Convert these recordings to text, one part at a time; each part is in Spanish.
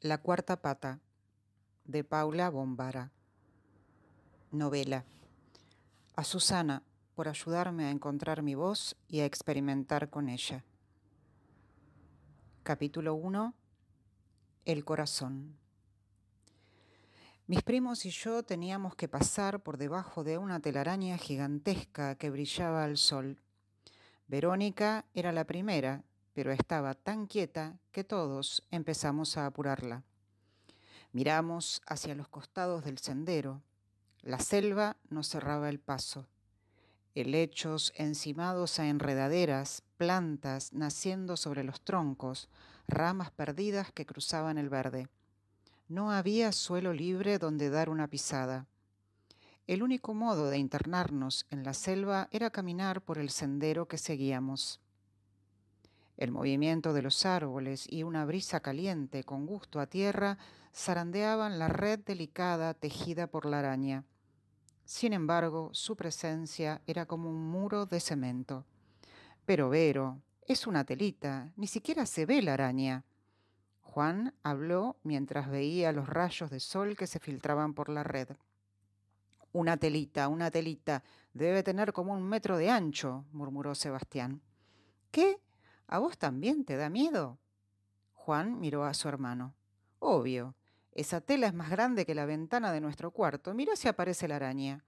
La cuarta pata de Paula Bombara. Novela. A Susana por ayudarme a encontrar mi voz y a experimentar con ella. Capítulo 1. El corazón. Mis primos y yo teníamos que pasar por debajo de una telaraña gigantesca que brillaba al sol. Verónica era la primera, pero estaba tan quieta que todos empezamos a apurarla. Miramos hacia los costados del sendero. La selva nos cerraba el paso. Helechos encimados a enredaderas, plantas naciendo sobre los troncos, ramas perdidas que cruzaban el verde. No había suelo libre donde dar una pisada. El único modo de internarnos en la selva era caminar por el sendero que seguíamos. El movimiento de los árboles y una brisa caliente con gusto a tierra zarandeaban la red delicada tejida por la araña. Sin embargo, su presencia era como un muro de cemento. Pero Vero, es una telita, ni siquiera se ve la araña. Juan habló mientras veía los rayos de sol que se filtraban por la red. Una telita, una telita, debe tener como un metro de ancho, murmuró Sebastián. ¿Qué? ¿A vos también te da miedo? Juan miró a su hermano. Obvio. Esa tela es más grande que la ventana de nuestro cuarto. Mira si aparece la araña.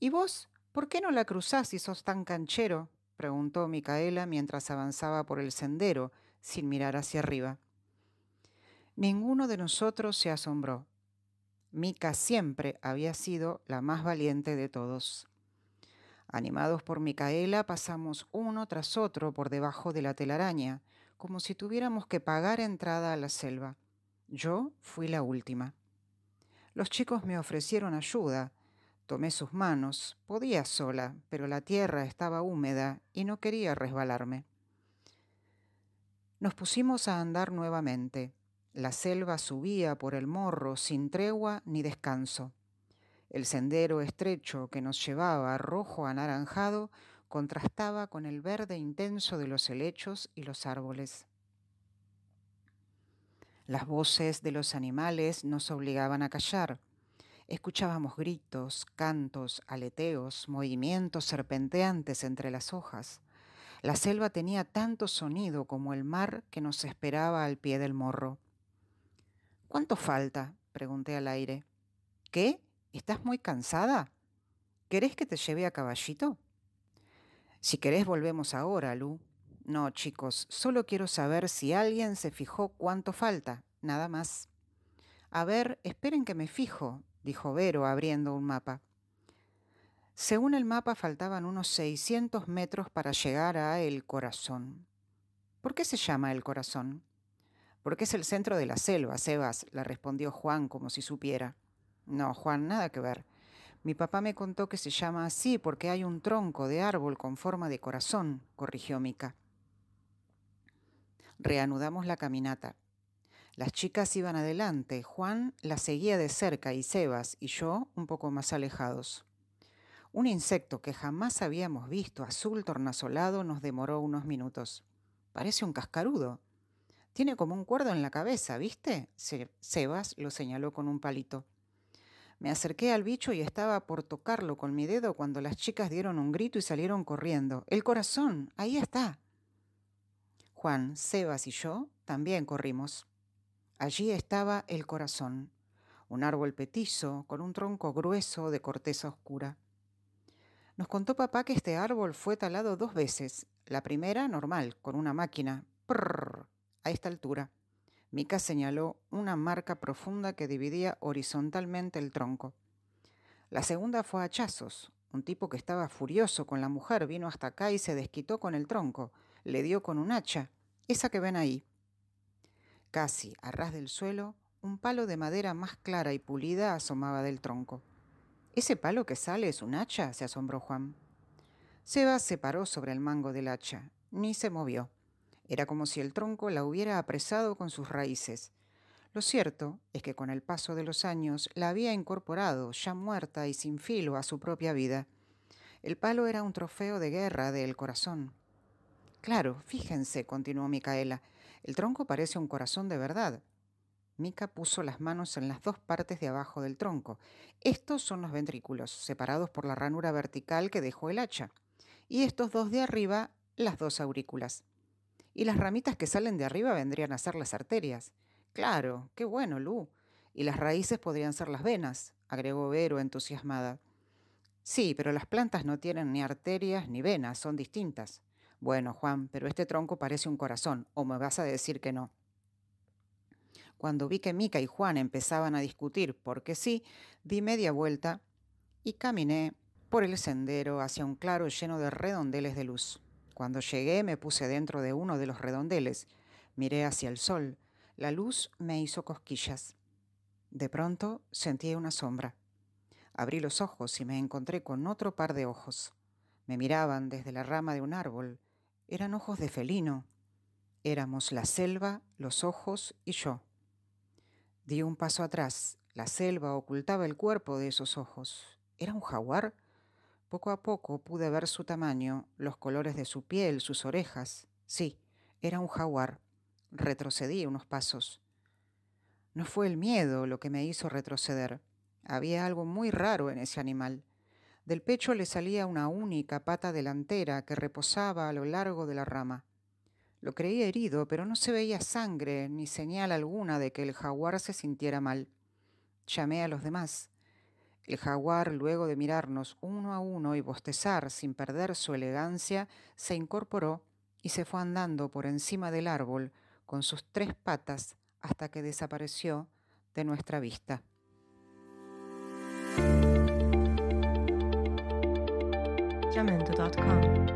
¿Y vos? ¿Por qué no la cruzás si sos tan canchero? preguntó Micaela mientras avanzaba por el sendero, sin mirar hacia arriba. Ninguno de nosotros se asombró. Mica siempre había sido la más valiente de todos. Animados por Micaela, pasamos uno tras otro por debajo de la telaraña, como si tuviéramos que pagar entrada a la selva. Yo fui la última. Los chicos me ofrecieron ayuda. Tomé sus manos. Podía sola, pero la tierra estaba húmeda y no quería resbalarme. Nos pusimos a andar nuevamente. La selva subía por el morro sin tregua ni descanso. El sendero estrecho que nos llevaba rojo anaranjado contrastaba con el verde intenso de los helechos y los árboles. Las voces de los animales nos obligaban a callar. Escuchábamos gritos, cantos, aleteos, movimientos serpenteantes entre las hojas. La selva tenía tanto sonido como el mar que nos esperaba al pie del morro. ¿Cuánto falta? pregunté al aire. ¿Qué? ¿Estás muy cansada? ¿Querés que te lleve a caballito? Si querés volvemos ahora, Lu. No, chicos, solo quiero saber si alguien se fijó cuánto falta, nada más. A ver, esperen que me fijo, dijo Vero abriendo un mapa. Según el mapa faltaban unos 600 metros para llegar a El Corazón. ¿Por qué se llama El Corazón? Porque es el centro de la selva, Sebas, le respondió Juan como si supiera. No, Juan, nada que ver. Mi papá me contó que se llama así porque hay un tronco de árbol con forma de corazón, corrigió Mica. Reanudamos la caminata. Las chicas iban adelante, Juan las seguía de cerca y Sebas y yo un poco más alejados. Un insecto que jamás habíamos visto, azul tornasolado, nos demoró unos minutos. Parece un cascarudo. Tiene como un cuerdo en la cabeza, ¿viste? Sebas lo señaló con un palito. Me acerqué al bicho y estaba por tocarlo con mi dedo cuando las chicas dieron un grito y salieron corriendo. El corazón, ahí está. Juan, Sebas y yo también corrimos. Allí estaba el corazón, un árbol petizo con un tronco grueso de corteza oscura. Nos contó papá que este árbol fue talado dos veces. La primera normal, con una máquina, prrr, a esta altura. Mica señaló una marca profunda que dividía horizontalmente el tronco. La segunda fue a hachazos. Un tipo que estaba furioso con la mujer vino hasta acá y se desquitó con el tronco. Le dio con un hacha, esa que ven ahí. Casi a ras del suelo, un palo de madera más clara y pulida asomaba del tronco. ¿Ese palo que sale es un hacha? se asombró Juan. Seba se paró sobre el mango del hacha. Ni se movió. Era como si el tronco la hubiera apresado con sus raíces. Lo cierto es que con el paso de los años la había incorporado, ya muerta y sin filo, a su propia vida. El palo era un trofeo de guerra del corazón. Claro, fíjense, continuó Micaela, el tronco parece un corazón de verdad. Mica puso las manos en las dos partes de abajo del tronco. Estos son los ventrículos, separados por la ranura vertical que dejó el hacha. Y estos dos de arriba, las dos aurículas. Y las ramitas que salen de arriba vendrían a ser las arterias. Claro, qué bueno, Lu. Y las raíces podrían ser las venas, agregó Vero entusiasmada. Sí, pero las plantas no tienen ni arterias ni venas, son distintas. Bueno, Juan, pero este tronco parece un corazón, o me vas a decir que no. Cuando vi que Mica y Juan empezaban a discutir porque sí, di media vuelta y caminé por el sendero hacia un claro lleno de redondeles de luz. Cuando llegué me puse dentro de uno de los redondeles, miré hacia el sol, la luz me hizo cosquillas. De pronto sentí una sombra. Abrí los ojos y me encontré con otro par de ojos. Me miraban desde la rama de un árbol. Eran ojos de felino. Éramos la selva, los ojos y yo. Di un paso atrás. La selva ocultaba el cuerpo de esos ojos. ¿Era un jaguar? Poco a poco pude ver su tamaño, los colores de su piel, sus orejas. Sí, era un jaguar. Retrocedí unos pasos. No fue el miedo lo que me hizo retroceder. Había algo muy raro en ese animal. Del pecho le salía una única pata delantera que reposaba a lo largo de la rama. Lo creí herido, pero no se veía sangre ni señal alguna de que el jaguar se sintiera mal. Llamé a los demás. El jaguar, luego de mirarnos uno a uno y bostezar sin perder su elegancia, se incorporó y se fue andando por encima del árbol, con sus tres patas hasta que desapareció de nuestra vista. Jamendo.com